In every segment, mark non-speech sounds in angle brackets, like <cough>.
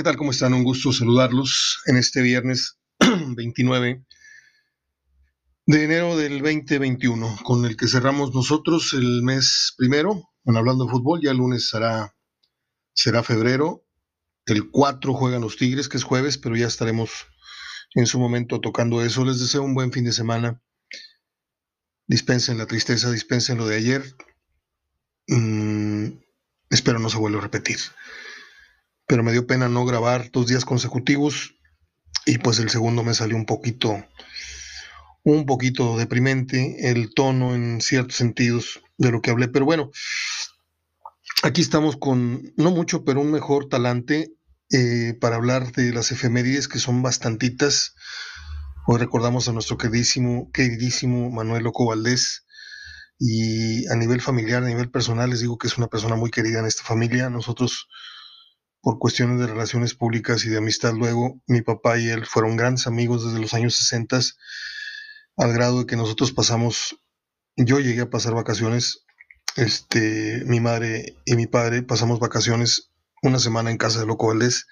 ¿qué tal? ¿Cómo están? Un gusto saludarlos en este viernes <clears throat> 29 de enero del 2021, con el que cerramos nosotros el mes primero, en hablando de fútbol, ya el lunes será, será febrero, el 4 juegan los Tigres, que es jueves, pero ya estaremos en su momento tocando eso. Les deseo un buen fin de semana. Dispensen la tristeza, dispensen lo de ayer. Mm, espero no se vuelva a repetir pero me dio pena no grabar dos días consecutivos y pues el segundo me salió un poquito, un poquito deprimente el tono en ciertos sentidos de lo que hablé, pero bueno, aquí estamos con no mucho, pero un mejor talante eh, para hablar de las efemérides que son bastantitas. Hoy recordamos a nuestro queridísimo, queridísimo Manuel Loco Valdés, y a nivel familiar, a nivel personal, les digo que es una persona muy querida en esta familia. Nosotros por cuestiones de relaciones públicas y de amistad luego, mi papá y él fueron grandes amigos desde los años 60, al grado de que nosotros pasamos, yo llegué a pasar vacaciones, este, mi madre y mi padre pasamos vacaciones una semana en casa de Loco Valdés.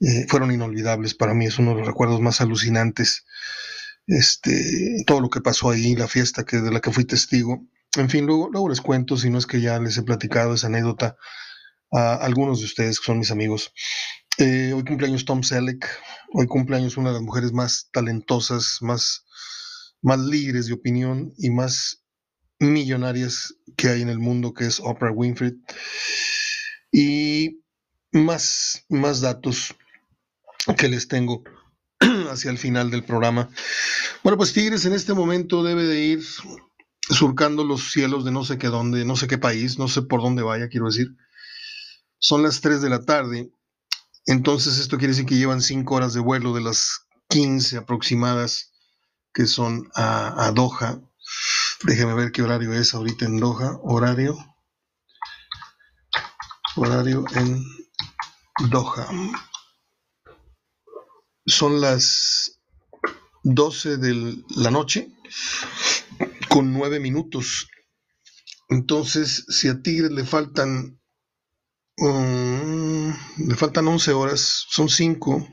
Eh, fueron inolvidables para mí, es uno de los recuerdos más alucinantes. Este, todo lo que pasó ahí, la fiesta que, de la que fui testigo. En fin, luego, luego les cuento, si no es que ya les he platicado esa anécdota a algunos de ustedes que son mis amigos. Eh, hoy cumpleaños Tom Selleck, hoy cumpleaños una de las mujeres más talentosas, más, más líderes de opinión y más millonarias que hay en el mundo, que es Oprah Winfrey. Y más, más datos que les tengo <clears throat> hacia el final del programa. Bueno, pues Tigres en este momento debe de ir surcando los cielos de no sé qué dónde, no sé qué país, no sé por dónde vaya, quiero decir son las 3 de la tarde, entonces esto quiere decir que llevan 5 horas de vuelo de las 15 aproximadas que son a, Doha. Déjeme ver qué horario es ahorita en Doha. Horario. Horario en Doha. Son las 12 de la noche con 9 minutos. Entonces, si a Tigres le faltan Mm, le faltan 11 horas, son 5.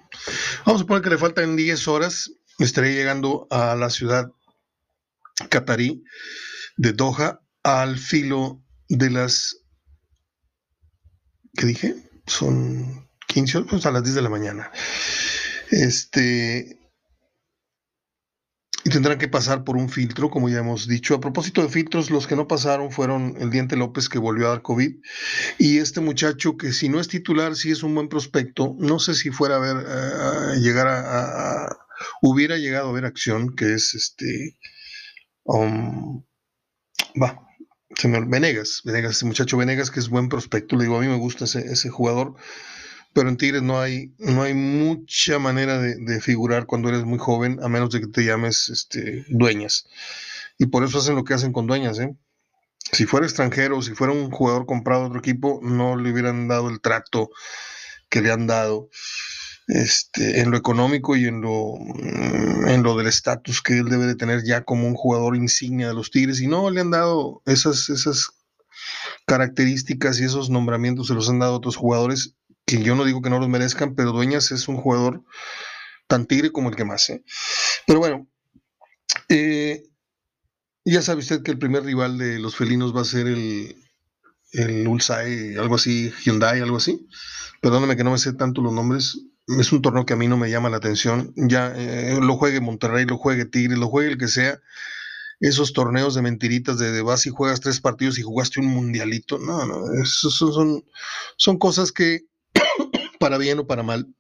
Vamos a poner que le faltan 10 horas. Estaré llegando a la ciudad catarí de Doha al filo de las. ¿Qué dije? Son 15 horas, pues a las 10 de la mañana. Este, y tendrán que pasar por un filtro, como ya hemos dicho. A propósito de filtros, los que no pasaron fueron el Diente López, que volvió a dar COVID, y este muchacho que si no es titular, sí es un buen prospecto. No sé si fuera a ver, a llegar a, hubiera llegado a ver acción, que es este, um, va, se me, Venegas, Venegas, este muchacho Venegas, que es buen prospecto. Le digo, a mí me gusta ese, ese jugador pero en Tigres no hay, no hay mucha manera de, figurar cuando eres muy joven, a menos de que te llames este, dueñas. Y por eso hacen lo que hacen con dueñas. ¿eh? Si fuera extranjero, si fuera un jugador comprado de otro equipo, no le hubieran dado el trato que le han dado este, en lo económico y en lo, en lo del estatus que él debe de tener ya como un jugador insignia de los Tigres. Y no le han dado esas, esas características y esos nombramientos, se los han dado otros jugadores que yo no digo que no los merezcan, pero Dueñas es un jugador tan tigre como el que más. ¿eh? Pero bueno, eh, ya sabe usted que el primer rival de los felinos va a ser el, el algo así, Hyundai, algo así. Perdóname que no me sé tanto los nombres. Es un torneo que a mí no me llama la atención. Ya eh, lo juegue Monterrey, lo juegue Tigre, lo juegue el que sea. Esos torneos de mentiritas de, de vas y juegas tres partidos y jugaste un mundialito. No, no, esos son, son cosas que para bien o para mal,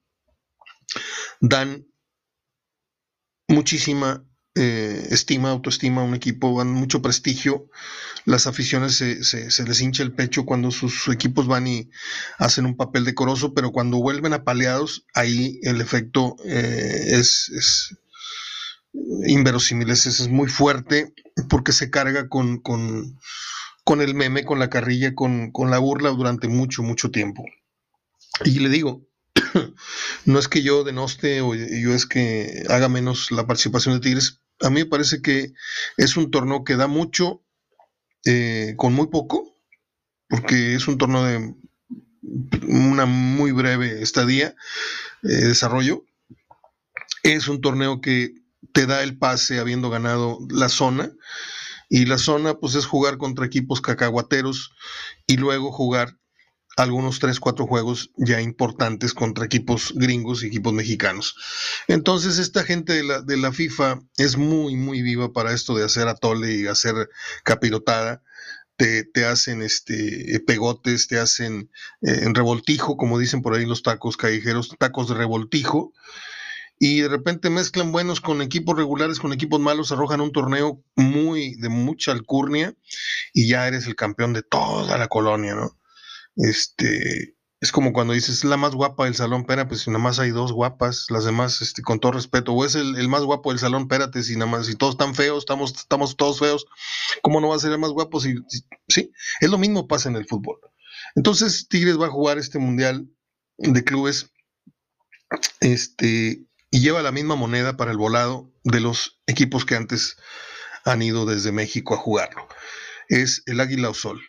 dan muchísima eh, estima, autoestima a un equipo, dan mucho prestigio. Las aficiones se, les hincha el pecho cuando sus, equipos van y hacen un papel decoroso, pero cuando vuelven apaleados, ahí el efecto eh, es, es, inverosímil, es, muy fuerte porque se carga con, con, el meme, con la carrilla, con, con la burla durante mucho, mucho tiempo. Y le digo, <clears throat> no es que yo denoste o yo es que haga menos la participación de Tigres. A mí me parece que es un torneo que da mucho eh, con muy poco, porque es un torneo de una muy breve estadía, eh, desarrollo. Es un torneo que te da el pase habiendo ganado la zona. Y la zona, pues es jugar contra equipos cacahuateros y luego jugar algunos 3, 4 juegos ya importantes contra equipos gringos y equipos mexicanos. Entonces esta gente de la, de la FIFA es muy, muy viva para esto de hacer atole y hacer capirotada. Te, te hacen este pegotes, te hacen eh, en revoltijo, como dicen por ahí los tacos callejeros, tacos de revoltijo, y de repente mezclan buenos con equipos regulares, con equipos malos, arrojan un torneo muy de mucha alcurnia y ya eres el campeón de toda la colonia, ¿no? Este, es como cuando dices la más guapa del salón, espera, pues si nada más hay dos guapas, las demás, este, con todo respeto, o es el, más guapo del salón, espérate, si nada más, si todos están feos, estamos, estamos todos feos, ¿cómo no va a ser el más guapo? Si, sí, es lo mismo pasa en el fútbol. Entonces, Tigres va a jugar este mundial de clubes, este, y lleva la misma moneda para el volado de los equipos que antes han ido desde México a jugarlo. Es el Águila o Sol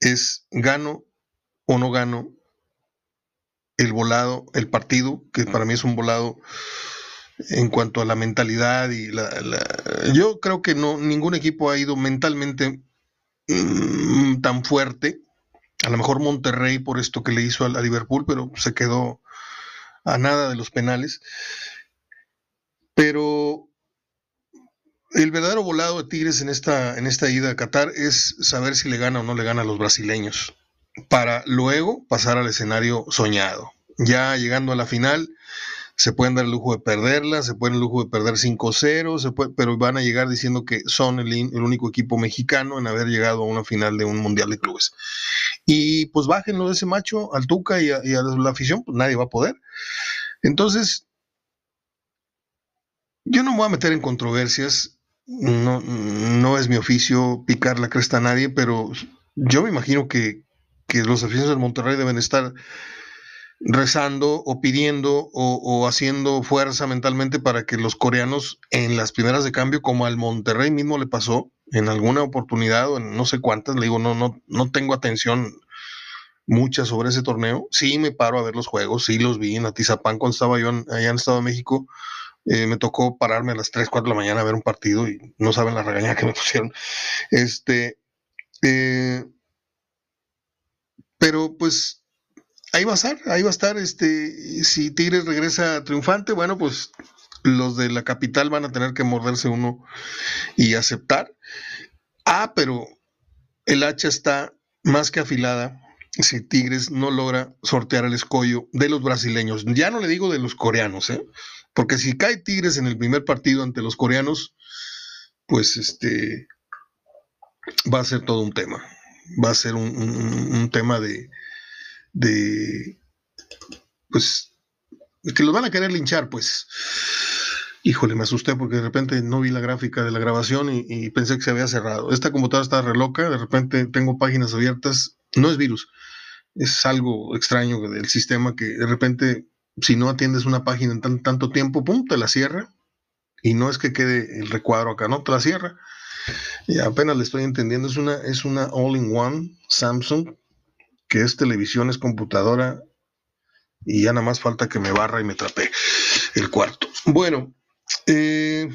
es gano o no gano el volado, el partido, que para mí es un volado en cuanto a la mentalidad y la, yo creo que no ningún equipo ha ido mentalmente mm, tan fuerte. A lo mejor Monterrey por esto que le hizo a, a Liverpool, pero se quedó a nada de los penales. Pero el verdadero volado de Tigres en esta, en esta ida a Qatar es saber si le gana o no le gana a los brasileños, para luego pasar al escenario soñado. Ya llegando a la final, se pueden dar el lujo de perderla, se pueden el lujo de perder 5-0, pero van a llegar diciendo que son el, único equipo mexicano en haber llegado a una final de un Mundial de Clubes. Y pues bájenlo de ese macho al Tuca y a, y a la afición, pues nadie va a poder. Entonces, yo no me voy a meter en controversias, no, no es mi oficio picar la cresta a nadie, pero yo me imagino que, los aficionados del Monterrey deben estar rezando o pidiendo o, haciendo fuerza mentalmente para que los coreanos en las primeras de cambio, como al Monterrey mismo le pasó en alguna oportunidad o en no sé cuántas, le digo, no, no, no tengo atención mucha sobre ese torneo. Sí me paro a ver los juegos, sí los vi en Atizapán cuando estaba yo allá en Estado de México eh, me tocó pararme a las 3, 4 de la mañana a ver un partido y no saben la regaña que me <laughs> pusieron. Este, eh, pero pues ahí va a estar, ahí va a estar. Este, si Tigres regresa triunfante, bueno, pues los de la capital van a tener que morderse uno y aceptar. Ah, pero el hacha está más que afilada si Tigres no logra sortear el escollo de los brasileños. Ya no le digo de los coreanos, ¿eh? Porque si cae Tigres en el primer partido ante los coreanos, pues este va a ser todo un tema. Va a ser un, tema de, de, pues, que los van a querer linchar, pues. Híjole, me asusté porque de repente no vi la gráfica de la grabación y, pensé que se había cerrado. Esta computadora está re loca, de repente tengo páginas abiertas. No es virus, es algo extraño del sistema que de repente si no atiendes una página en tanto tiempo, pum, te la cierra. Y no es que quede el recuadro acá, no, te la cierra. Y apenas le estoy entendiendo, es una, es una all-in-one Samsung, que es televisión, es computadora, y ya nada más falta que me barra y me trape el cuarto. Bueno, eh,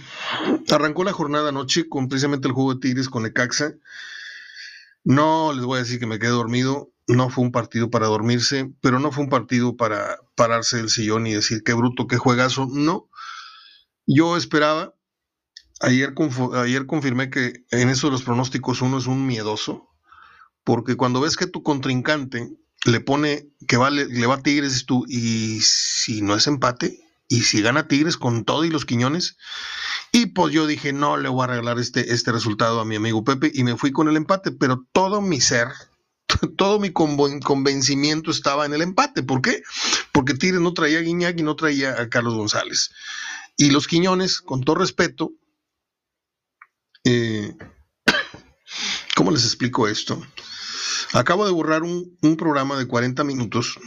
arrancó la jornada anoche con precisamente el juego de Tigres con Ecaxa. No les voy a decir que me quedé dormido, no fue un partido para dormirse, pero no fue un partido para pararse del sillón y decir qué bruto, qué juegazo. No. Yo esperaba, ayer, ayer confirmé que en eso de los pronósticos uno es un miedoso, porque cuando ves que tu contrincante le pone que vale, le va a Tigres tú, y si no es empate, y si gana Tigres con todo y los Quiñones, y pues yo dije, no le voy a regalar este, este resultado a mi amigo Pepe, y me fui con el empate, pero todo mi ser, <laughs> todo mi convencimiento estaba en el empate. ¿Por qué? Porque Tigres no traía a Guiñac y no traía a Carlos González. Y los Quiñones, con todo respeto, eh, <coughs> ¿cómo les explico esto? Acabo de borrar un, programa de 40 minutos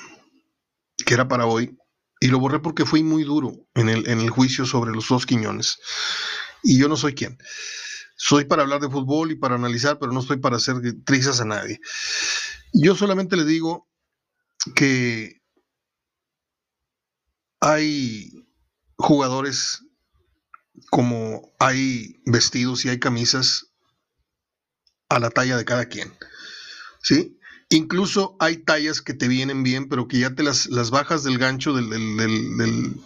que era para hoy y lo borré porque fui muy duro en el, en el juicio sobre los dos Quiñones. Y yo no soy quien soy para hablar de fútbol y para analizar, pero no estoy para hacer trizas a nadie. Yo solamente le digo que hay jugadores como hay vestidos y hay camisas a la talla de cada quien. ¿Sí? Incluso hay tallas que te vienen bien, pero que ya te las, las bajas del gancho del,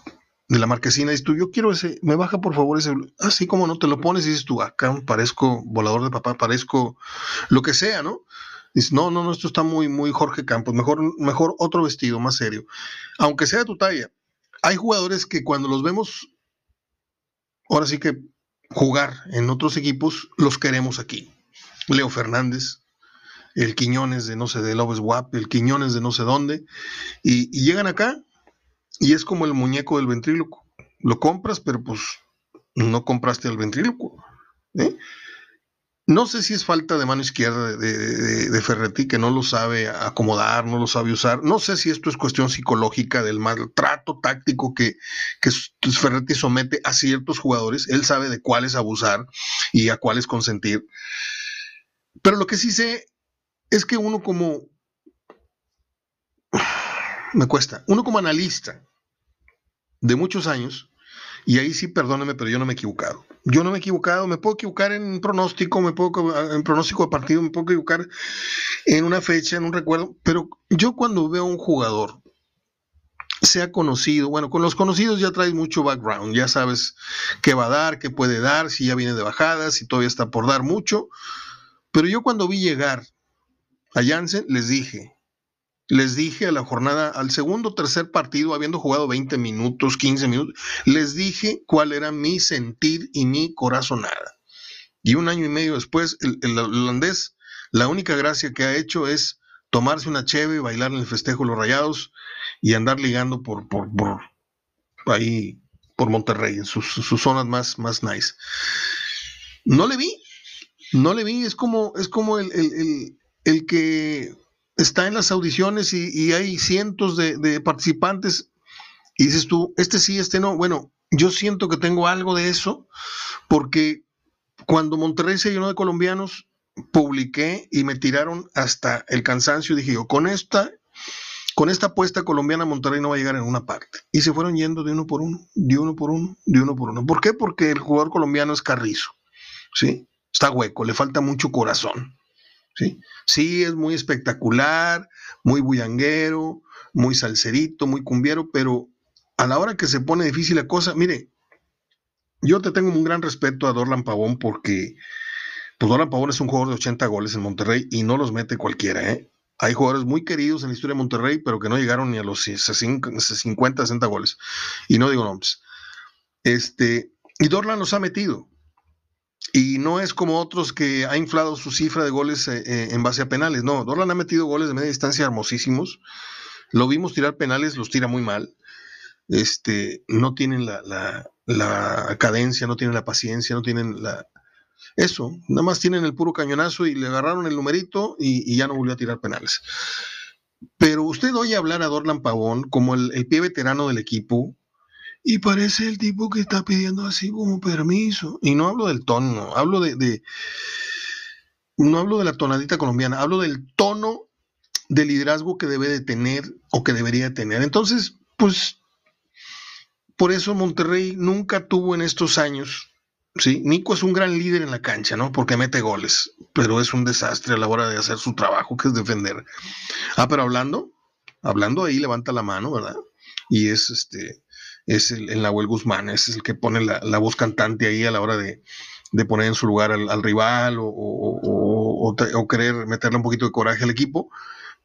de la marquesina. Dices tú, yo quiero ese, me baja por favor ese. Así como no te lo pones y dices tú, acá parezco volador de papá, parezco lo que sea, ¿no? Dices, no, no, no, esto está muy, muy Jorge Campos. Mejor, mejor otro vestido más serio. Aunque sea de tu talla. Hay jugadores que cuando los vemos, ahora sí que jugar en otros equipos, los queremos aquí. Leo Fernández, el Quiñones de no sé de Lobes Wap, el Quiñones de no sé dónde, y, llegan acá y es como el muñeco del ventríloco. Lo compras, pero pues no compraste al ventríloco. ¿eh? No sé si es falta de mano izquierda de, Ferretti, que no lo sabe acomodar, no lo sabe usar. No sé si esto es cuestión psicológica del maltrato táctico que, que Ferretti somete a ciertos jugadores. Él sabe de cuáles abusar y a cuáles consentir. Pero lo que sí sé es que uno como... Me cuesta. Uno como analista de muchos años, y ahí sí, perdóneme, pero yo no me he equivocado. Yo no me he equivocado, me puedo equivocar en pronóstico, me puedo en pronóstico de partido, me puedo equivocar en una fecha, en un recuerdo, pero yo cuando veo a un jugador, sea conocido, bueno, con los conocidos ya traes mucho background, ya sabes qué va a dar, qué puede dar, si ya viene de bajada, si todavía está por dar mucho, pero yo cuando vi llegar a Jansen, les dije, les dije a la jornada, al segundo tercer partido, habiendo jugado 20 minutos, 15 minutos, les dije cuál era mi sentir y mi corazonada. Y un año y medio después, el, holandés, la única gracia que ha hecho es tomarse una cheve, bailar en el festejo de los rayados y andar ligando por, por, por ahí, por Monterrey, en sus, zonas más, más nice. No le vi, no le vi, es como, es como el, el que está en las audiciones y, hay cientos de, participantes y dices tú, este sí, este no. Bueno, yo siento que tengo algo de eso porque cuando Monterrey se llenó de colombianos, publiqué y me tiraron hasta el cansancio. Dije yo, con esta, con esta apuesta colombiana, Monterrey no va a llegar en una parte. Y se fueron yendo de uno por uno, de uno por uno, de uno por uno. ¿Por qué? Porque el jugador colombiano es carrizo, ¿sí? Está hueco, le falta mucho corazón. ¿Sí? es muy espectacular, muy bullanguero, muy salserito, muy cumbiero, pero a la hora que se pone difícil la cosa, mire, yo te tengo un gran respeto a Dorlan Pavón porque pues Dorlan Pavón es un jugador de 80 goles en Monterrey y no los mete cualquiera, ¿eh? Hay jugadores muy queridos en la historia de Monterrey, pero que no llegaron ni a los 50, 60 goles. Y no digo nombres. Este, y Dorlan los ha metido. Y no es como otros que ha inflado su cifra de goles eh, eh, en base a penales. No, Dorlan ha metido goles de media distancia hermosísimos. Lo vimos tirar penales, los tira muy mal. Este, no tienen la, la, cadencia, no tienen la paciencia, no tienen la... Eso, nada más tienen el puro cañonazo y le agarraron el numerito y, ya no volvió a tirar penales. Pero usted oye hablar a Dorlan Pavón como el pie veterano del equipo, y parece el tipo que está pidiendo así como permiso. Y no hablo del tono, hablo de, no hablo de la tonadita colombiana, hablo del tono de liderazgo que debe de tener o que debería tener. Entonces, pues, por eso Monterrey nunca tuvo en estos años, ¿sí? Nico es un gran líder en la cancha, ¿no? Porque mete goles, pero es un desastre a la hora de hacer su trabajo, que es defender. Ah, pero hablando, hablando ahí levanta la mano, ¿verdad? Y es este, es el, el Nahuel Guzmán, es el que pone la, voz cantante ahí a la hora de, poner en su lugar al, rival o, querer meterle un poquito de coraje al equipo,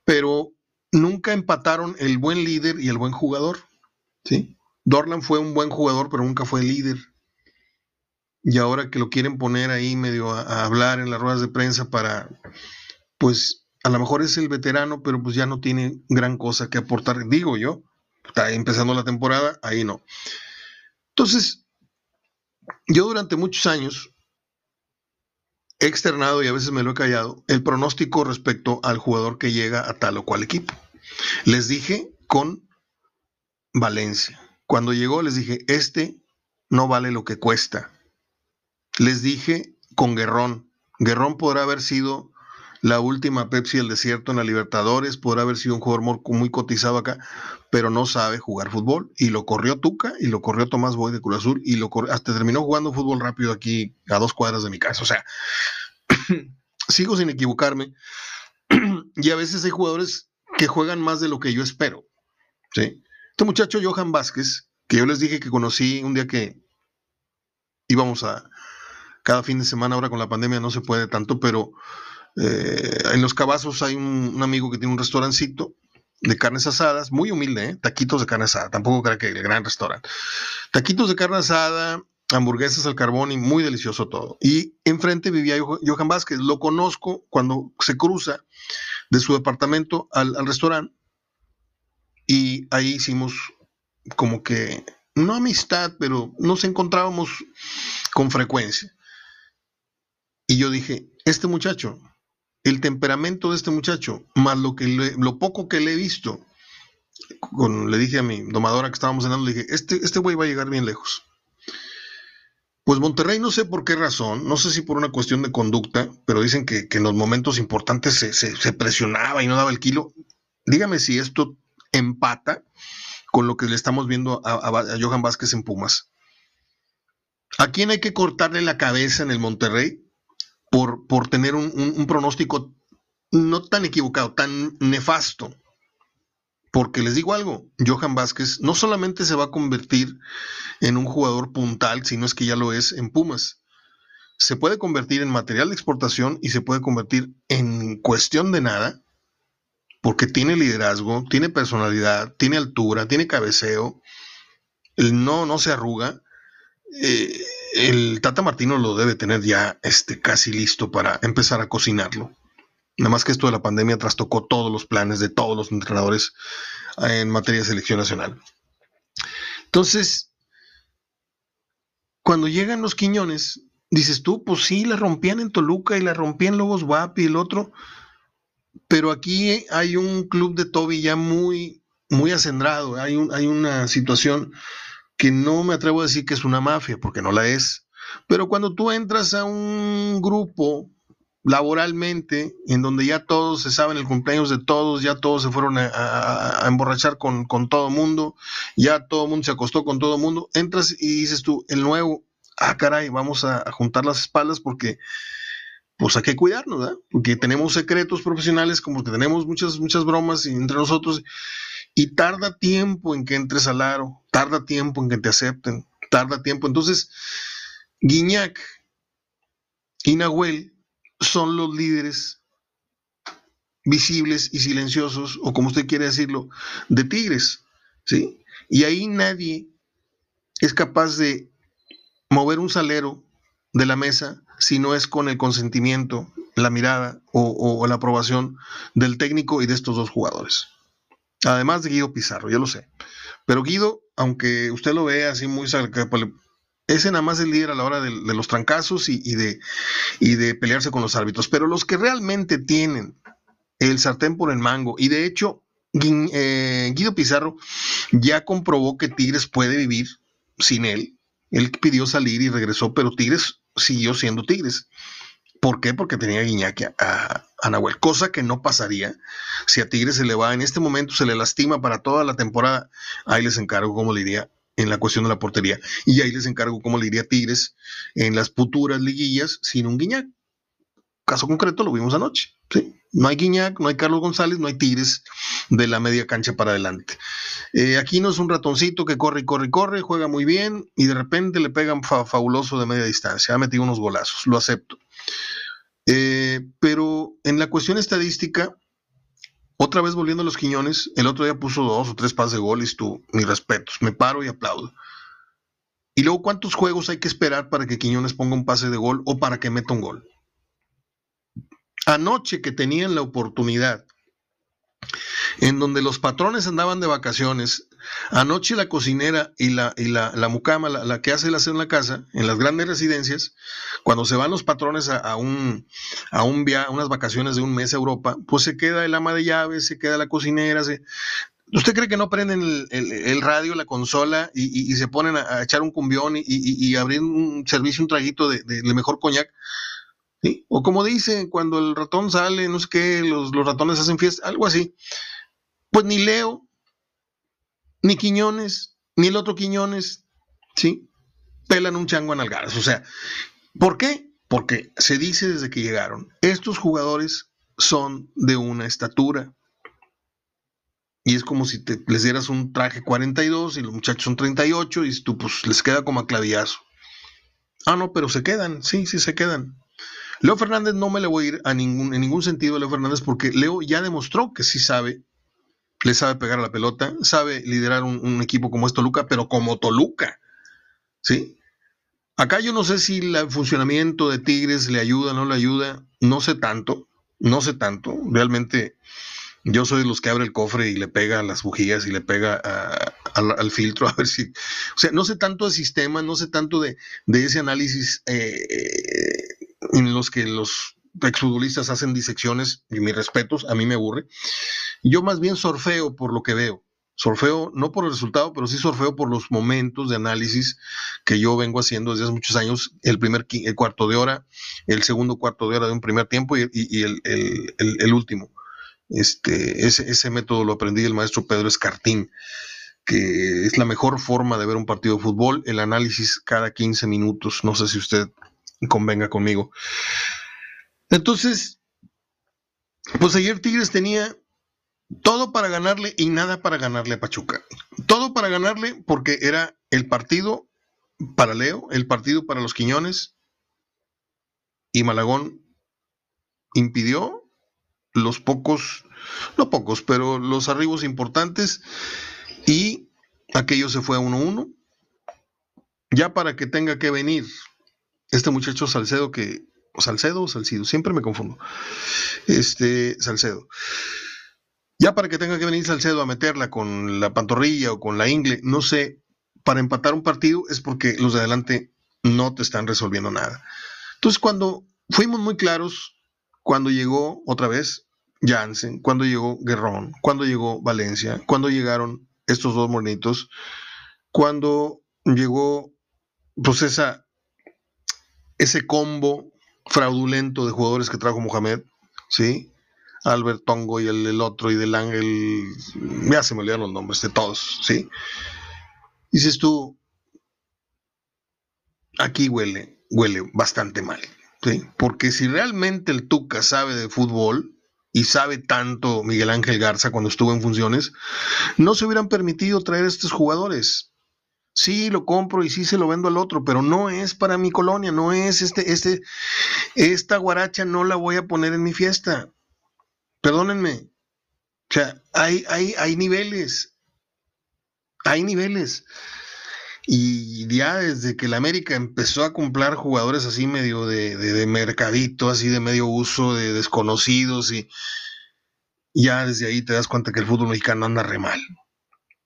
pero nunca empataron el buen líder y el buen jugador. ¿sí? Dorlan fue un buen jugador, pero nunca fue líder. Y ahora que lo quieren poner ahí medio a, hablar en las ruedas de prensa para, pues a lo mejor es el veterano, pero pues ya no tiene gran cosa que aportar, digo yo está empezando la temporada, ahí no. Entonces, yo durante muchos años he externado y a veces me lo he callado el pronóstico respecto al jugador que llega a tal o cual equipo. Les dije con Valencia. Cuando llegó les dije, este no vale lo que cuesta. Les dije con Guerrón. Guerrón podrá haber sido la última Pepsi del desierto en la Libertadores, podrá haber sido un jugador muy cotizado acá, pero no sabe jugar fútbol. Y lo corrió Tuca y lo corrió Tomás Boy de Cruz Azul y lo hasta terminó jugando fútbol rápido aquí a dos cuadras de mi casa. O sea, <coughs> sigo sin equivocarme. <coughs> y a veces hay jugadores que juegan más de lo que yo espero. ¿sí? Este muchacho Johan Vázquez, que yo les dije que conocí un día que íbamos a cada fin de semana, ahora con la pandemia no se puede tanto, pero eh, en Los Cabazos hay un, amigo que tiene un restaurancito de carnes asadas, muy humilde, ¿eh? taquitos de carne asada, tampoco creo que el gran restaurante. Taquitos de carne asada, hamburguesas al carbón y muy delicioso todo. Y enfrente vivía Johan Vázquez, lo conozco cuando se cruza de su departamento al, al restaurante y ahí hicimos como que, no amistad, pero nos encontrábamos con frecuencia. Y yo dije, este muchacho el temperamento de este muchacho, más lo, que lo poco que le he visto, le dije a mi domadora que estábamos cenando, le dije, este, este güey va a llegar bien lejos. Pues Monterrey no sé por qué razón, no sé si por una cuestión de conducta, pero dicen que, en los momentos importantes se, presionaba y no daba el kilo. Dígame si esto empata con lo que le estamos viendo a, a Johan Vázquez en Pumas. ¿A quién hay que cortarle la cabeza en el Monterrey? Por, tener un, pronóstico no tan equivocado, tan nefasto. Porque les digo algo, Johan Vázquez no solamente se va a convertir en un jugador puntal, sino es que ya lo es en Pumas. Se puede convertir en material de exportación y se puede convertir en cuestión de nada, porque tiene liderazgo, tiene personalidad, tiene altura, tiene cabeceo, no, no se arruga. Eh, el Tata Martino lo debe tener ya este, casi listo para empezar a cocinarlo. Nada más que esto de la pandemia trastocó todos los planes de todos los entrenadores en materia de selección nacional. Entonces, cuando llegan los Quiñones, dices tú, pues sí, la rompían en Toluca y la rompían Lobos Guapi y el otro, pero aquí hay un club de Toby ya muy, muy acendrado, hay, un, hay una situación que no me atrevo a decir que es una mafia, porque no la es, pero cuando tú entras a un grupo laboralmente, en donde ya todos se saben el cumpleaños de todos, ya todos se fueron a, emborrachar con, con todo mundo, ya todo mundo se acostó con todo mundo, entras y dices tú, el nuevo, ah, caray, vamos a, juntar las espaldas porque pues hay que cuidarnos, ¿verdad? Porque tenemos secretos profesionales, como que tenemos muchas, muchas bromas entre nosotros, y tarda tiempo en que entres al aro, tarda tiempo en que te acepten, tarda tiempo. Entonces, Guiñac y Nahuel son los líderes visibles y silenciosos, o como usted quiere decirlo, de Tigres, ¿sí? Y ahí nadie es capaz de mover un salero de la mesa si no es con el consentimiento, la mirada o, o la aprobación del técnico y de estos dos jugadores. Además de Guido Pizarro, ya lo sé. Pero Guido, aunque usted lo vea así muy pues, ese nada más el líder a la hora de, los trancazos y, de, y de pelearse con los árbitros. Pero los que realmente tienen el sartén por el mango, y de hecho, eh, Guido Pizarro ya comprobó que Tigres puede vivir sin él. Él pidió salir y regresó, pero Tigres siguió siendo Tigres. ¿Por qué? Porque tenía Guiñaki a, a, cosa que no pasaría si a Tigres se le va en este momento, se le lastima para toda la temporada. Ahí les encargo cómo le iría en la cuestión de la portería. Y ahí les encargo cómo le iría Tigres en las futuras liguillas sin un Guiñac. Caso concreto lo vimos anoche. No hay Guiñac, no hay Carlos González, no hay Tigres de la media cancha para adelante. Eh, aquí no es un ratoncito que corre y corre y corre, juega muy bien y de repente le pegan fabuloso de media distancia. Ha metido unos golazos, lo acepto. Eh, pero en la cuestión estadística, otra vez volviendo a los Quiñones, el otro día puso dos o tres pases de gol y tú, mis respetos, me paro y aplaudo. Y luego, ¿cuántos juegos hay que esperar para que Quiñones ponga un pase de gol o para que meta un gol? Anoche que tenían la oportunidad en donde los patrones andaban de vacaciones. Anoche la cocinera y la, y la, mucama, la, que hace el aseo en la casa, en las grandes residencias, cuando se van los patrones a, un, a, un via, unas vacaciones de un mes a Europa, pues se queda el ama de llaves, se queda la cocinera. ¿Usted cree que no prenden el, radio, la consola y, se ponen a, echar un cumbión y, abrir un servicio, un traguito de, de, mejor coñac? O como dice, cuando el ratón sale, no sé qué, los, ratones hacen fiesta, algo así. Pues ni Leo, ni Quiñones, ni el otro Quiñones, ¿sí? Pelan un chango en algaras. O sea, ¿por qué? Porque se dice desde que llegaron, estos jugadores son de una estatura. Y es como si te, les dieras un traje 42 y los muchachos son 38 y tú pues les queda como a clavillazo. Ah, no, pero se quedan, sí, sí se quedan. Leo Fernández no me le voy a ir a ningún, en ningún sentido a Leo Fernández porque Leo ya demostró que sí sabe, le sabe pegar a la pelota, sabe liderar un, equipo como es Toluca, pero como Toluca, ¿sí? Acá yo no sé si el funcionamiento de Tigres le ayuda o no le ayuda, no sé tanto, no sé tanto, realmente yo soy de los que abre el cofre y le pega a las bujías y le pega al, filtro <laughs> a ver si... O sea, no sé tanto de sistema, no sé tanto de, ese análisis eh, en los que los exfutbolistas hacen disecciones, y mis respetos, a mí me aburre. Yo más bien sorfeo por lo que veo. Sorfeo no por el resultado, pero sí sorfeo por los momentos de análisis que yo vengo haciendo desde hace muchos años, el primer cuarto de hora, el segundo cuarto de hora de un primer tiempo y, el último. Este, ese, método lo aprendí del maestro Pedro Escartín, que es la mejor forma de ver un partido de fútbol, el análisis cada 15 minutos. No sé si usted convenga conmigo. Entonces, pues ayer Tigres tenía todo para ganarle y nada para ganarle a Pachuca. Todo para ganarle porque era el partido para Leo, el partido para los Quiñones y Malagón impidió los pocos, no pocos, pero los arribos importantes y aquello se fue a 1-1. Ya para que tenga que venir este muchacho Salcedo que, Salcedo o Salcido, siempre me confundo. Este, Salcedo. Ya para que tenga que venir Salcedo a meterla con la pantorrilla o con la ingle, no sé, para empatar un partido es porque los de adelante no te están resolviendo nada. Entonces, cuando fuimos muy claros, cuando llegó otra vez Jansen, cuando llegó Guerrón, cuando llegó Valencia, cuando llegaron estos dos monitos, cuando llegó pues esa, ese combo fraudulento de jugadores que trajo Mohamed, ¿sí? Albert Tongo y el, otro y del Ángel, ya se me olvidaron los nombres de todos, ¿sí? Dices tú, aquí huele, huele bastante mal, ¿sí? Porque si realmente el Tuca sabe de fútbol, y sabe tanto Miguel Ángel Garza cuando estuvo en funciones, no se hubieran permitido traer a estos jugadores. Sí, lo compro y sí se lo vendo al otro, pero no es para mi colonia, no es este, este, esta guaracha no la voy a poner en mi fiesta. Perdónenme. O sea, hay, hay, hay niveles. Hay niveles. Y ya desde que la América empezó a comprar jugadores así medio de, mercadito, así de medio uso, de desconocidos, y ya desde ahí te das cuenta que el fútbol mexicano anda re mal.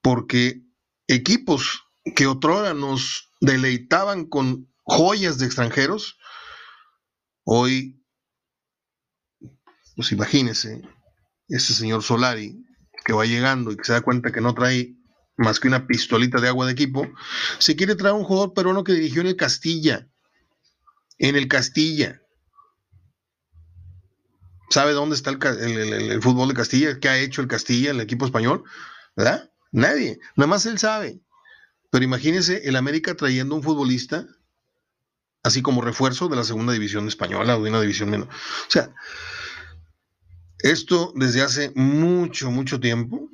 Porque equipos que otrora nos deleitaban con joyas de extranjeros, hoy, pues imagínese, ese señor Solari que va llegando y que se da cuenta que no trae más que una pistolita de agua de equipo, se quiere traer un jugador peruano que dirigió en el Castilla. En el Castilla. ¿Sabe dónde está el, fútbol de Castilla? ¿Qué ha hecho el Castilla, el equipo español? ¿Verdad? Nadie. Nada más él sabe. Pero imagínese el América trayendo un futbolista así como refuerzo de la segunda división española o de una división menos. O sea, esto desde hace mucho, mucho tiempo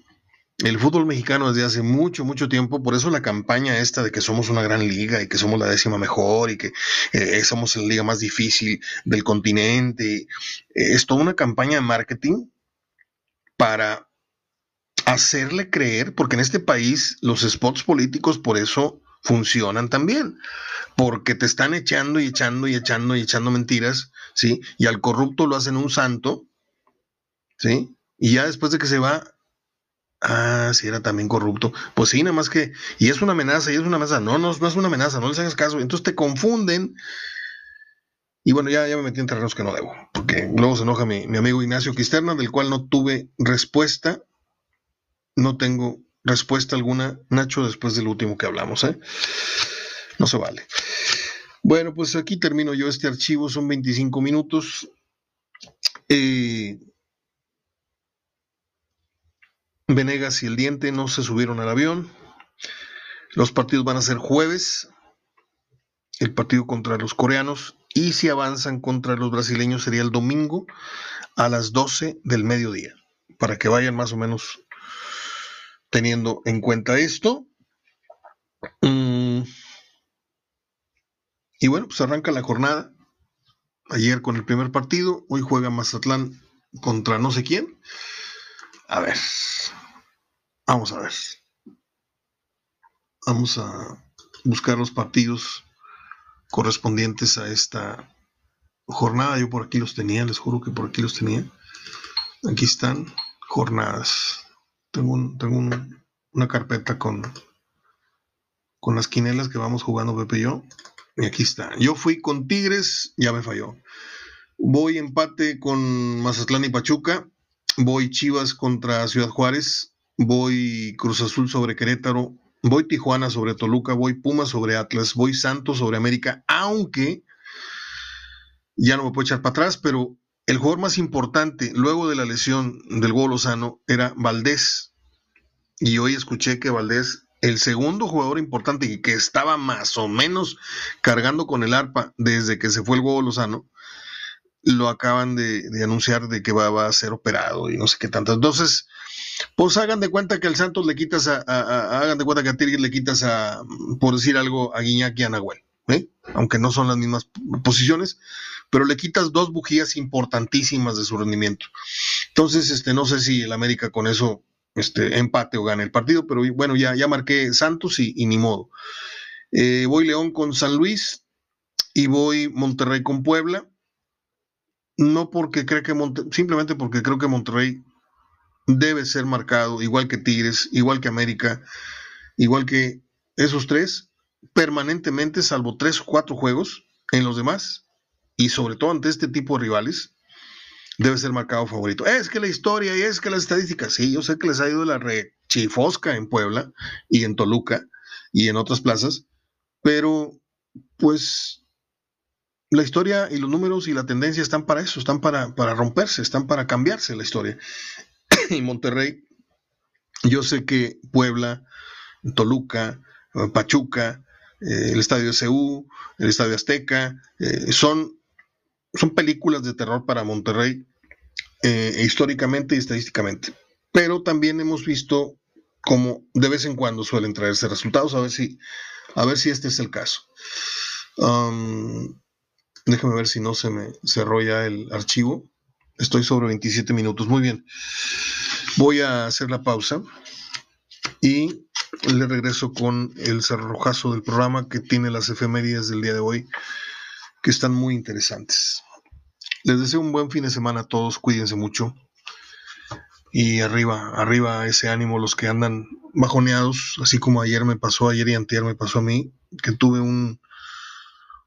el fútbol mexicano desde hace mucho, mucho tiempo, por eso la campaña esta de que somos una gran liga y que somos la décima mejor y que eh, somos la liga más difícil del continente, eh, es toda una campaña de marketing para hacerle creer, porque en este país los spots políticos por eso funcionan también, porque te están echando y echando y echando y echando mentiras, ¿sí? Y al corrupto lo hacen un santo, ¿sí? Y ya después de que se va, Ah, sí, era también corrupto. Pues sí, nada más que. Y es una amenaza, y es una amenaza. No, no, no es una amenaza, no les hagas caso. Entonces te confunden. Y bueno, ya, ya me metí en terrenos que no debo. Porque luego se enoja mi, amigo Ignacio Quisterna, del cual no tuve respuesta. No tengo respuesta alguna, Nacho, después del último que hablamos, ¿eh? No se vale. Bueno, pues aquí termino yo este archivo, son 25 minutos. Eh, Venegas y el Diente no se subieron al avión. Los partidos van a ser jueves, el partido contra los coreanos, y si avanzan contra los brasileños sería el domingo a las 12 del mediodía, para que vayan más o menos teniendo en cuenta esto. Mm. Y bueno, pues arranca la jornada. Ayer con el primer partido, hoy juega Mazatlán contra no sé quién. A ver, vamos a ver. Vamos a buscar los partidos correspondientes a esta jornada. Yo por aquí los tenía, les juro que por aquí los tenía. Aquí están, jornadas. Tengo, tengo una carpeta con, con las quinelas que vamos jugando Pepe y yo. Y aquí está. Yo fui con Tigres, ya me falló. Voy empate con Mazatlán y Pachuca. Voy Chivas contra Ciudad Juárez. Voy Cruz Azul sobre Querétaro. Voy Tijuana sobre Toluca. Voy Puma sobre Atlas. Voy Santos sobre América. Aunque ya no me puedo echar para atrás, pero el jugador más importante luego de la lesión del Golo Lozano era Valdés. Y hoy escuché que Valdés, el segundo jugador importante y que estaba más o menos cargando con el arpa desde que se fue el Golo Lozano, lo acaban de, anunciar de que va, a ser operado y no sé qué tanto. Entonces, pues hagan de cuenta que al Santos le quitas a, hagan de cuenta que a Tigres le quitas a, por decir algo, a Guiñac y a Nahuel, ¿eh? aunque no son las mismas posiciones, pero le quitas dos bujías importantísimas de su rendimiento. Entonces, este, no sé si el América con eso este, empate o gane el partido, pero bueno, ya, ya marqué Santos y, ni modo. Eh, voy León con San Luis y voy Monterrey con Puebla. No porque creo que simplemente porque creo que Monterrey debe ser marcado, igual que Tigres, igual que América, igual que esos tres, permanentemente, salvo tres o cuatro juegos, en los demás y sobre todo ante este tipo de rivales, debe ser marcado favorito. Es que la historia y es que las estadísticas, sí, yo sé que les ha ido la rechifosca en Puebla y en Toluca y en otras plazas, pero pues la historia y los números y la tendencia están para eso, están para, para romperse, están para cambiarse la historia. <coughs> y Monterrey, yo sé que Puebla, Toluca, Pachuca, eh, el estadio CU, el estadio Azteca, eh, son son películas de terror para Monterrey, eh, históricamente y estadísticamente. Pero también hemos visto cómo de vez en cuando suelen traerse resultados, a ver si, a ver si este es el caso. Um, déjame ver si no se me cerró ya el archivo. Estoy sobre 27 minutos. Muy bien. Voy a hacer la pausa y le regreso con el cerrojazo del programa que tiene las efemérides del día de hoy que están muy interesantes. Les deseo un buen fin de semana a todos, cuídense mucho. Y arriba, arriba ese ánimo los que andan bajoneados, así como ayer me pasó, ayer y antier me pasó a mí, que tuve un,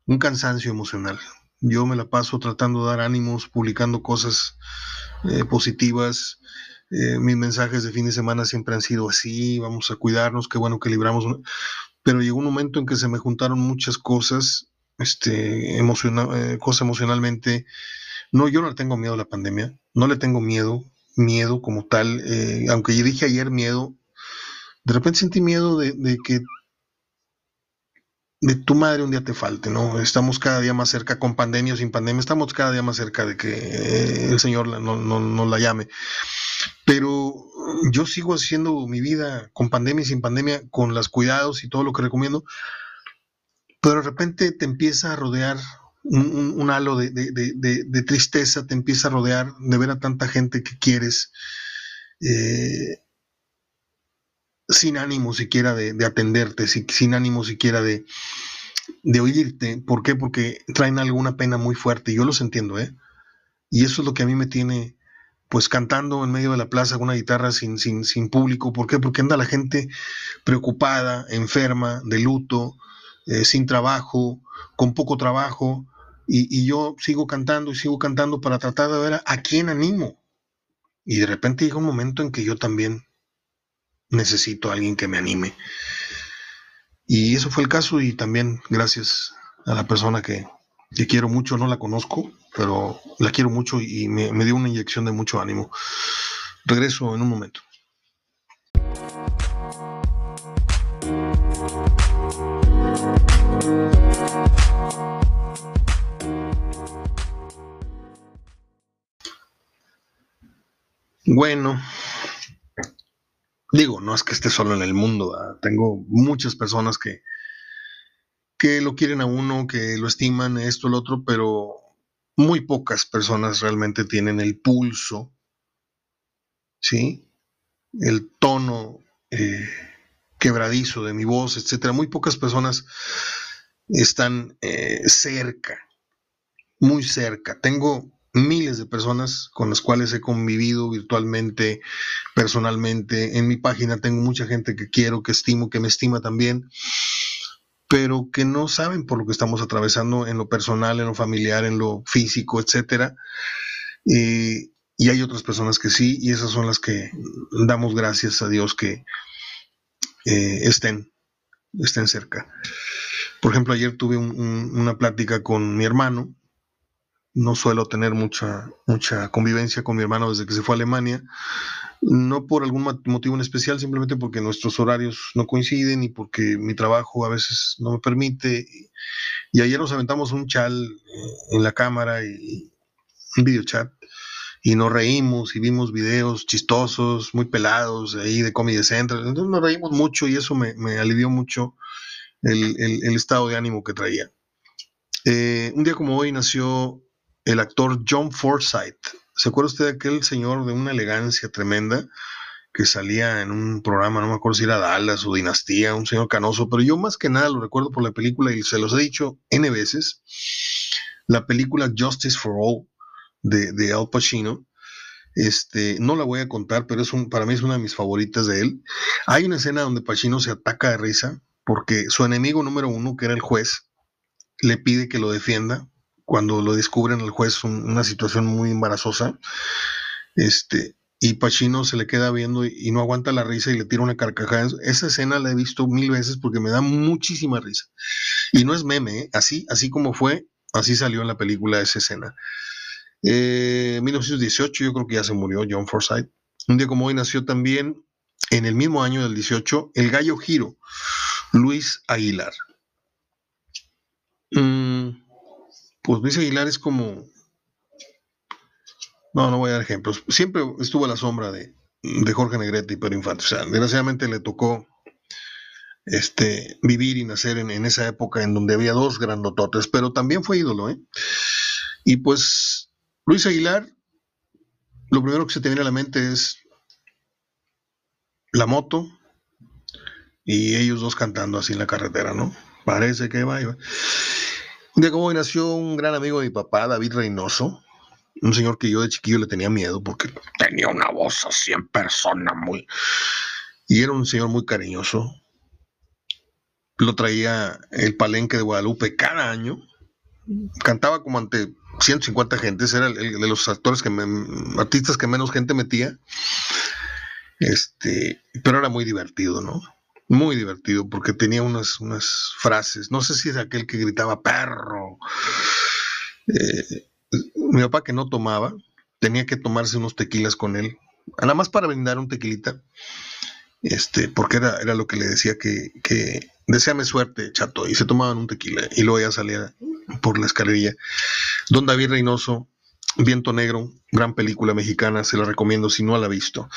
un cansancio emocional. Yo me la paso tratando de dar ánimos, publicando cosas eh, positivas. Eh, mis mensajes de fin de semana siempre han sido así, vamos a cuidarnos, qué bueno que libramos. Pero llegó un momento en que se me juntaron muchas cosas este, emocional, eh, cosa emocionalmente. No, yo no le tengo miedo a la pandemia, no le tengo miedo, miedo como tal, eh, aunque yo dije ayer miedo, de repente sentí miedo de, que de tu madre un día te falte, ¿no? Estamos cada día más cerca, con pandemia o sin pandemia, estamos cada día más cerca de que eh, el Señor no, no, la llame. Pero yo sigo haciendo mi vida con pandemia y sin pandemia, con los cuidados y todo lo que recomiendo, pero de repente te empieza a rodear un, halo de, tristeza, te empieza a rodear de ver a tanta gente que quieres, eh, sin ánimo siquiera de, atenderte, sin, ánimo siquiera de, oírte. ¿Por qué? Porque traen alguna pena muy fuerte, yo los entiendo, ¿eh? Y eso es lo que a mí me tiene, pues cantando en medio de la plaza con una guitarra sin, sin, sin público. ¿Por qué? Porque anda la gente preocupada, enferma, de luto, eh, sin trabajo, con poco trabajo, y, yo sigo cantando y sigo cantando para tratar de ver a, quién animo. Y de repente llega un momento en que yo también necesito a alguien que me anime. Y eso fue el caso y también gracias a la persona que, quiero mucho, no la conozco, pero la quiero mucho y me dio una inyección de mucho ánimo. Regreso en un momento. Bueno, digo, no es que esté solo en el mundo, tengo muchas personas que, que lo quieren a uno, que lo estiman, esto, lo otro, pero muy pocas personas realmente tienen el pulso, ¿sí? El tono eh, quebradizo de mi voz, etcétera. Muy pocas personas están eh, cerca, muy cerca. Tengo miles de personas con las cuales he convivido virtualmente, personalmente. En mi página tengo mucha gente que quiero, que estimo, que me estima también, pero que no saben por lo que estamos atravesando en lo personal, en lo familiar, en lo físico, etcétera. y hay otras personas que sí, y esas son las que damos gracias a Dios que eh, estén, estén cerca. Por ejemplo, ayer tuve una plática con mi hermano, no suelo tener mucha, mucha convivencia con mi hermano desde que se fue a Alemania, no por algún motivo en especial, simplemente porque nuestros horarios no coinciden y porque mi trabajo a veces no me permite. Y ayer nos aventamos un chal eh, en la cámara y un video chat y nos reímos y vimos videos chistosos, muy pelados ahí de Comedy Central. Entonces nos reímos mucho y eso me, alivió mucho el, estado de ánimo que traía. Eh, un día como hoy nació el actor John Forsythe. ¿Se acuerda usted de aquel señor de una elegancia tremenda que salía en un programa, no me acuerdo si era Dallas o Dinastía, un señor canoso, pero yo más que nada lo recuerdo por la película y se los he dicho N veces, la película Justice for All de, de Al Pacino. Este, no la voy a contar, pero es para mí es una de mis favoritas de él. Hay una escena donde Pacino se ataca de risa porque su enemigo número uno, que era el juez, le pide que lo defienda cuando lo descubren al juez una situación muy embarazosa, este, y Pacino se le queda viendo y, no aguanta la risa y le tira una carcajada. Esa escena la he visto mil veces porque me da muchísima risa. Y no es meme, ¿eh? así, así como fue, así salió en la película esa escena. Eh, 1918 yo creo que ya se murió John Forsythe. Un día como hoy nació también, en el mismo año del 18, el gallo giro, Luis Aguilar. Mm, pues Luis Aguilar es como... No, no voy a dar ejemplos. Siempre estuvo a la sombra de, Jorge Negrete y Pedro Infante. O sea, desgraciadamente le tocó este, vivir y nacer en, esa época en donde había dos grandototes, pero también fue ídolo, ¿eh? Y pues Luis Aguilar, lo primero que se te viene a la mente es la moto y ellos dos cantando así en la carretera, ¿no? Parece que va. Un día como hoy nació un gran amigo de mi papá, David Reynoso, un señor que yo de chiquillo le tenía miedo porque tenía una voz así en persona muy... Y era un señor muy cariñoso. Lo traía el palenque de Guadalupe cada año. Cantaba como ante 150 gentes, era el, de los actores que artistas que menos gente metía. Este, pero era muy divertido, ¿no? Muy divertido porque tenía unas, unas frases, no sé si es aquel que gritaba perro. Eh, mi papá que no tomaba, tenía que tomarse unos tequilas con él, nada más para brindar un tequilita, este, porque era, era lo que le decía que, que deseame suerte, chato, y se tomaban un tequila y luego ya salía por la escalerilla. Don David Reynoso, Viento Negro, gran película mexicana, se la recomiendo si no la ha visto.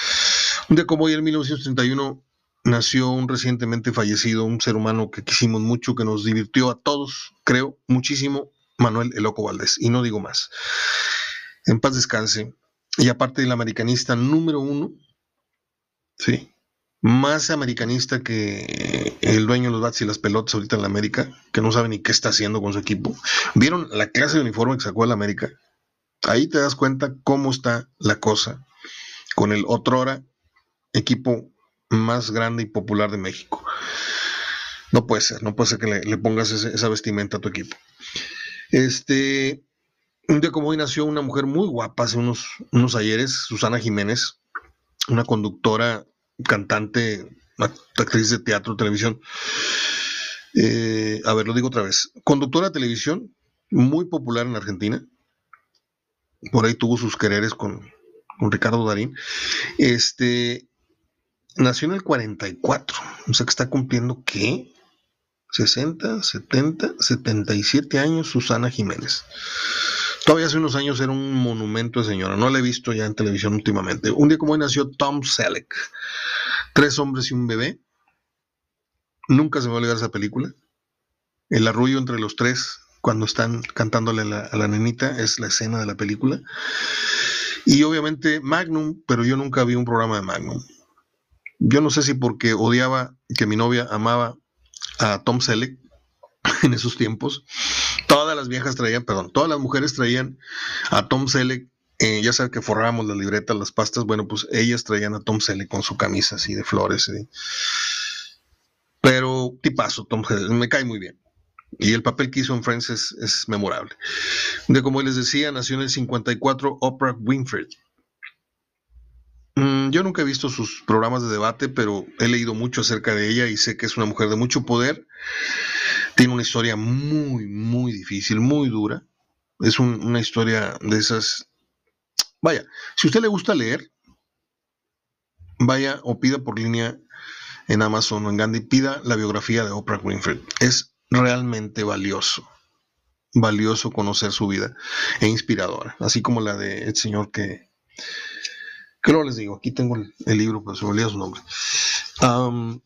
Un día como hoy, en 1931, nació un recientemente fallecido, un ser humano que quisimos mucho, que nos divirtió a todos, creo, muchísimo, Manuel Eloco Valdés. Y no digo más. En paz descanse. Y aparte del americanista número uno, sí, más americanista que el dueño de los bats y las pelotas ahorita en la América, que no sabe ni qué está haciendo con su equipo. ¿Vieron la clase de uniforme que sacó el América? Ahí te das cuenta cómo está la cosa con el otrora equipo más grande y popular de México. No puede ser, no puede ser que le, pongas esa vestimenta a tu equipo. Este, un día como hoy nació una mujer muy guapa hace unos, unos ayeres, Susana Jiménez, una conductora, cantante, actriz de teatro, televisión. Eh, a ver, lo digo otra vez. Conductora de televisión, muy popular en Argentina. Por ahí tuvo sus quereres con, con Ricardo Darín. Este, nació en el 44, o sea que está cumpliendo, ¿qué? 60, 70, 77 años Susana Jiménez. Todavía hace unos años era un monumento de señora, no la he visto ya en televisión últimamente. Un día como hoy nació Tom Selleck, tres hombres y un bebé. Nunca se me va a olvidar esa película. El arrullo entre los tres cuando están cantándole a la, a la nenita es la escena de la película. Y obviamente Magnum, pero yo nunca vi un programa de Magnum. Yo no sé si porque odiaba que mi novia amaba a Tom Selleck <laughs> en esos tiempos. Todas las viejas traían, perdón, todas las mujeres traían a Tom Selleck. Eh, ya sabes que forrábamos las libretas, las pastas. Bueno, pues ellas traían a Tom Selleck con su camisa así de flores. Pero tipazo, Tom Selleck, me cae muy bien. Y el papel que hizo en Friends es, memorable. De como les decía, nació en el 54 Oprah Winfrey. Mm, yo nunca he visto sus programas de debate, pero he leído mucho acerca de ella y sé que es una mujer de mucho poder. Tiene una historia muy, muy difícil, muy dura. Es una historia de esas... Vaya, si usted le gusta leer, vaya o pida por línea en Amazon o en Gandhi, pida la biografía de Oprah Winfrey. Es realmente valioso valioso conocer su vida e inspiradora, así como la del señor que, que luego les digo, aquí tengo el, libro, pero se me olvida su nombre. un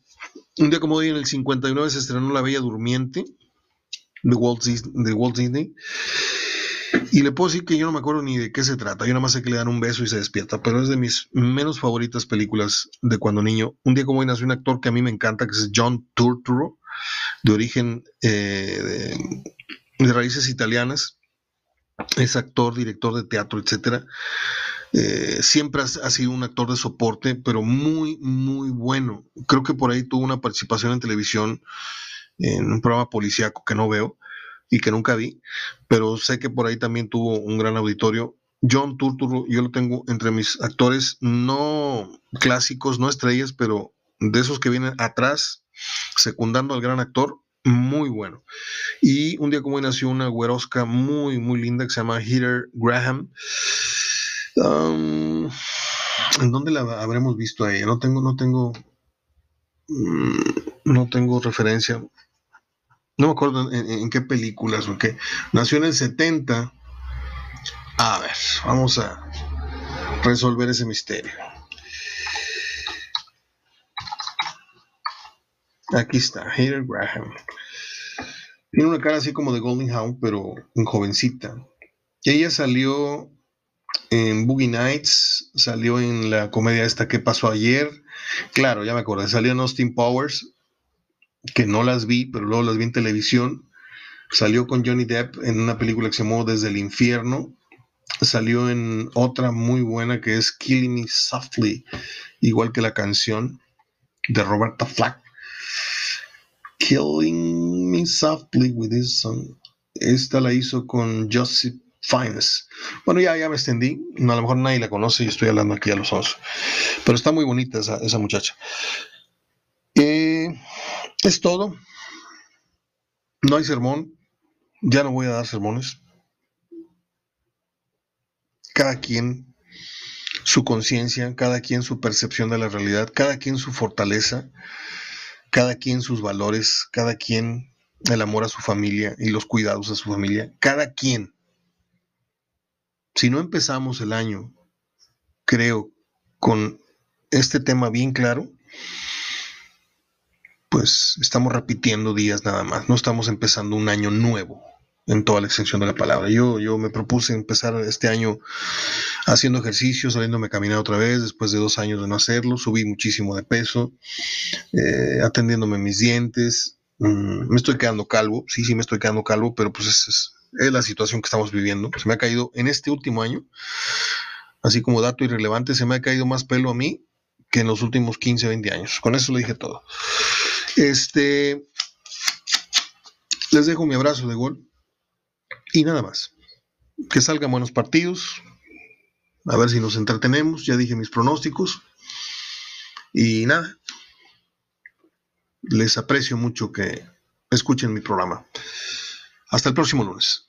día como hoy, en el 59, se estrenó La Bella Durmiente de Walt, de Walt Disney. Y le puedo decir que yo no me acuerdo ni de qué se trata. Yo nada más sé que le dan un beso y se despierta. Pero es de mis menos favoritas películas de cuando niño. Un día como hoy nació un actor que a mí me encanta, que es John Turturro, de origen eh, de, de, raíces italianas. Es actor, director de teatro, etcétera. Eh, siempre ha, sido un actor de soporte, pero muy, muy bueno. Creo que por ahí tuvo una participación en televisión en un programa policíaco que no veo y que nunca vi, pero sé que por ahí también tuvo un gran auditorio. John Turturro, yo lo tengo entre mis actores no clásicos, no estrellas, pero de esos que vienen atrás, secundando al gran actor, muy bueno. Y un día como hoy nació una güerosca muy, muy linda que se llama Heather Graham. ¿En dónde la habremos visto a ella? No tengo, no tengo, mm, no tengo referencia. No me acuerdo en, qué películas o qué. Nació en el 70. A ver, vamos a resolver ese misterio. Aquí está, Hader Graham. Tiene una cara así como de Golden Hound, pero en jovencita. Ella salió en Boogie Nights, salió en la comedia esta que pasó ayer. Claro, ya me acordé, salió en Austin Powers, que no las vi, pero luego las vi en televisión. Salió con Johnny Depp en una película que se llamó Desde el Infierno. Salió en otra muy buena que es Killing Me Softly, igual que la canción de Roberta Flack. Killing Me Softly with This Song. Esta la hizo con Joseph Fines. Bueno, ya, ya me extendí. a lo mejor nadie la conoce y estoy hablando aquí a los once. Pero está muy bonita esa, muchacha. Eh, es todo. No hay sermón. Ya no voy a dar sermones. Cada quien su conciencia, cada quien su percepción de la realidad, cada quien su fortaleza, cada quien sus valores, cada quien el amor a su familia y los cuidados a su familia, cada quien si no empezamos el año, creo, con este tema bien claro, pues estamos repitiendo días nada más, no estamos empezando un año nuevo en toda la extensión de la palabra. Yo, yo me propuse empezar este año haciendo ejercicio, saliéndome a caminar otra vez después de dos años de no hacerlo, subí muchísimo de peso, eh, atendiéndome mis dientes, mm, me estoy quedando calvo, sí, sí me estoy quedando calvo, pero pues es, es la situación que estamos viviendo. Se me ha caído en este último año, así como dato irrelevante, se me ha caído más pelo a mí que en los últimos 15, 20 años. Con eso lo dije todo. Este, les dejo mi abrazo de gol y nada más. Que salgan buenos partidos. A ver si nos entretenemos. Ya dije mis pronósticos. Y nada. Les aprecio mucho que escuchen mi programa. Hasta el próximo lunes.